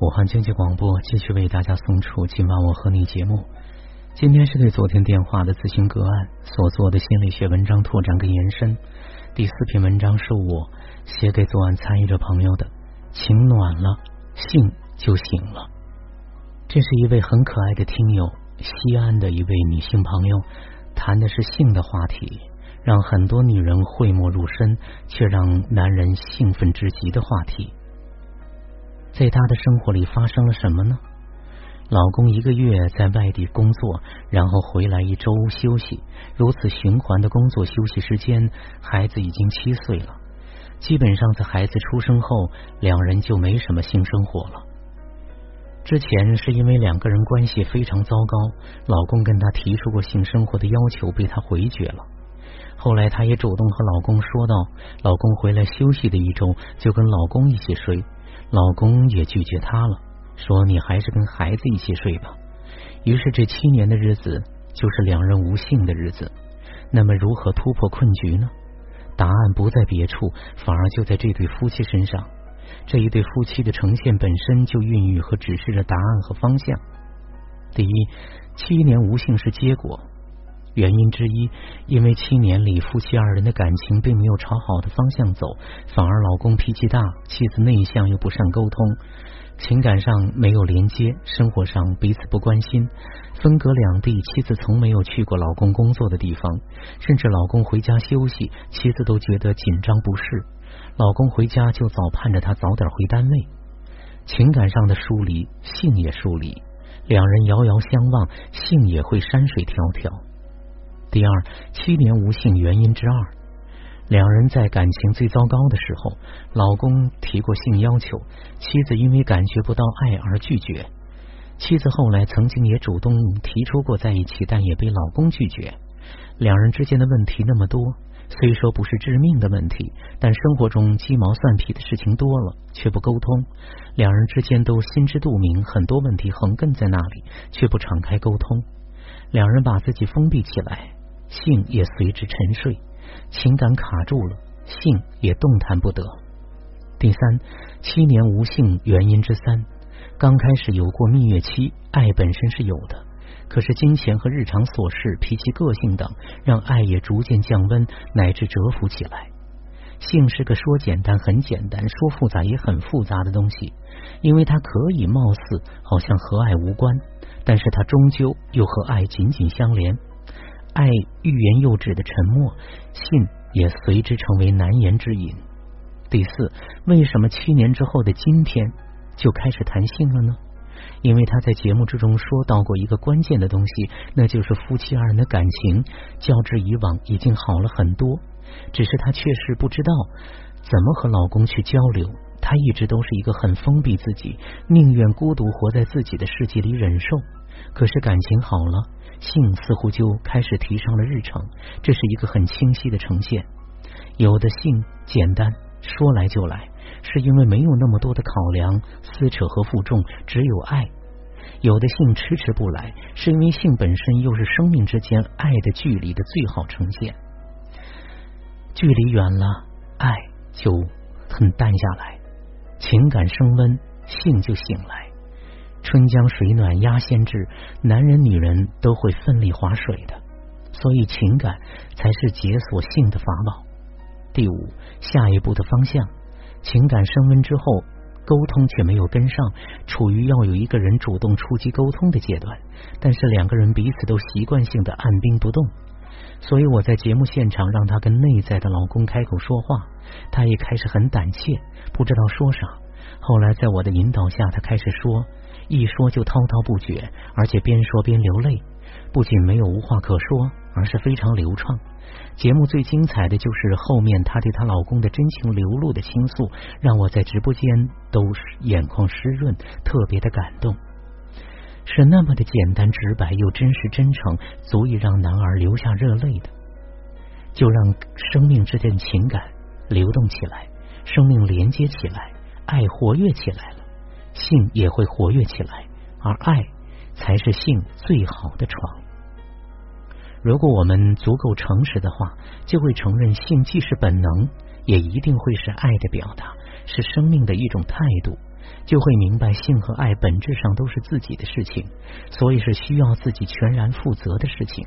武汉经济广播继续为大家送出今晚我和你节目。今天是对昨天电话的咨询个案所做的心理学文章拓展跟延伸。第四篇文章是我写给昨晚参与者朋友的，情暖了，性就醒了。这是一位很可爱的听友，西安的一位女性朋友，谈的是性的话题，让很多女人讳莫如深，却让男人兴奋至极的话题。在她的生活里发生了什么呢？老公一个月在外地工作，然后回来一周休息，如此循环的工作休息时间，孩子已经七岁了。基本上在孩子出生后，两人就没什么性生活了。之前是因为两个人关系非常糟糕，老公跟她提出过性生活的要求，被她回绝了。后来她也主动和老公说道，老公回来休息的一周，就跟老公一起睡。老公也拒绝她了，说你还是跟孩子一起睡吧。于是这七年的日子就是两人无性的日子。那么如何突破困局呢？答案不在别处，反而就在这对夫妻身上。这一对夫妻的呈现本身就孕育和指示着答案和方向。第一，七年无性是结果。原因之一，因为七年里夫妻二人的感情并没有朝好的方向走，反而老公脾气大，妻子内向又不善沟通，情感上没有连接，生活上彼此不关心，分隔两地，妻子从没有去过老公工作的地方，甚至老公回家休息，妻子都觉得紧张不适，老公回家就早盼着他早点回单位，情感上的疏离，性也疏离，两人遥遥相望，性也会山水迢迢。第二，七年无性原因之二，两人在感情最糟糕的时候，老公提过性要求，妻子因为感觉不到爱而拒绝。妻子后来曾经也主动提出过在一起，但也被老公拒绝。两人之间的问题那么多，虽说不是致命的问题，但生活中鸡毛蒜皮的事情多了，却不沟通。两人之间都心知肚明，很多问题横亘在那里，却不敞开沟通。两人把自己封闭起来。性也随之沉睡，情感卡住了，性也动弹不得。第三，七年无性原因之三，刚开始有过蜜月期，爱本身是有的，可是金钱和日常琐事、脾气、个性等，让爱也逐渐降温，乃至蛰伏起来。性是个说简单很简单，说复杂也很复杂的东西，因为它可以貌似好像和爱无关，但是它终究又和爱紧紧相连。爱欲言又止的沉默，信也随之成为难言之隐。第四，为什么七年之后的今天就开始谈性了呢？因为他在节目之中说到过一个关键的东西，那就是夫妻二人的感情较之以往已经好了很多，只是他确实不知道怎么和老公去交流。他一直都是一个很封闭自己，宁愿孤独活在自己的世界里忍受。可是感情好了。性似乎就开始提上了日程，这是一个很清晰的呈现。有的性简单，说来就来，是因为没有那么多的考量、撕扯和负重，只有爱；有的性迟迟不来，是因为性本身又是生命之间爱的距离的最好呈现。距离远了，爱就很淡下来，情感升温，性就醒来。春江水暖鸭先知，男人女人都会奋力划水的，所以情感才是解锁性的法宝。第五，下一步的方向，情感升温之后，沟通却没有跟上，处于要有一个人主动出击沟通的阶段，但是两个人彼此都习惯性的按兵不动，所以我在节目现场让她跟内在的老公开口说话，她一开始很胆怯，不知道说啥，后来在我的引导下，她开始说。一说就滔滔不绝，而且边说边流泪，不仅没有无话可说，而是非常流畅。节目最精彩的就是后面她对她老公的真情流露的倾诉，让我在直播间都眼眶湿润，特别的感动。是那么的简单直白又真实真诚，足以让男儿流下热泪的。就让生命之间情感流动起来，生命连接起来，爱活跃起来了。性也会活跃起来，而爱才是性最好的床。如果我们足够诚实的话，就会承认性既是本能，也一定会是爱的表达，是生命的一种态度。就会明白性和爱本质上都是自己的事情，所以是需要自己全然负责的事情。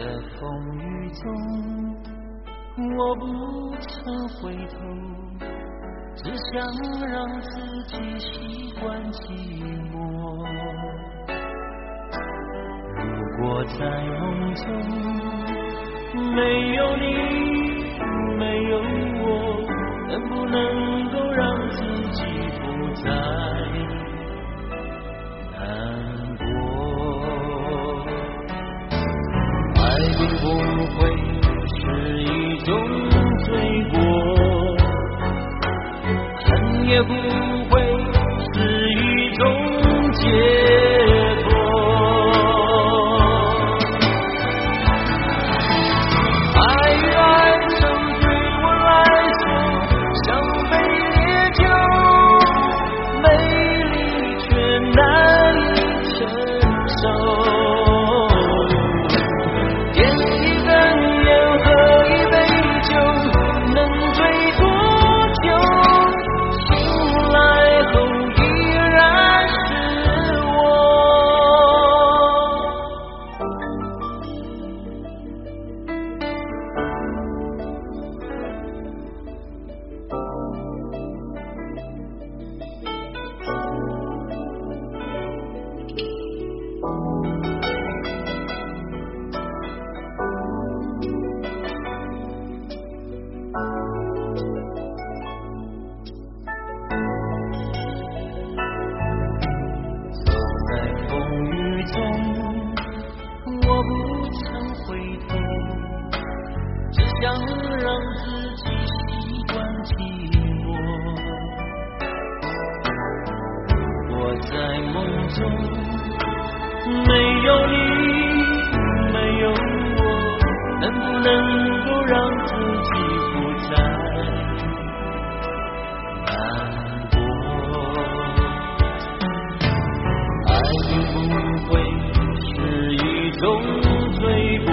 在风雨中，我不曾回头，只想让自己习惯寂寞。如果在梦中没有你，没有我，能不能够让自己不再？不会是一种结。有你，没有我，能不能够让自己不再难过？爱并不会是一种罪过，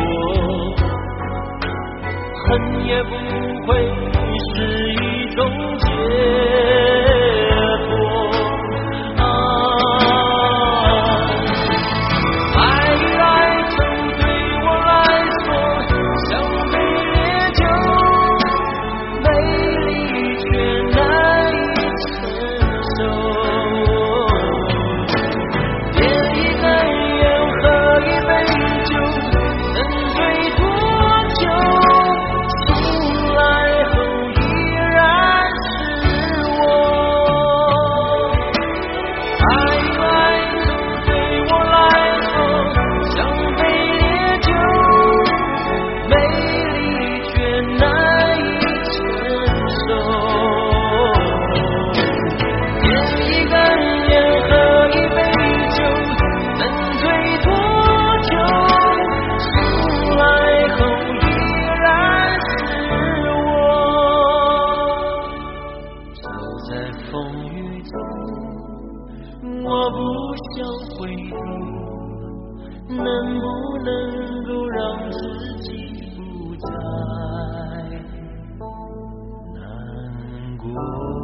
恨也不会是一种结。我不想回头能不能够让自己不再难过？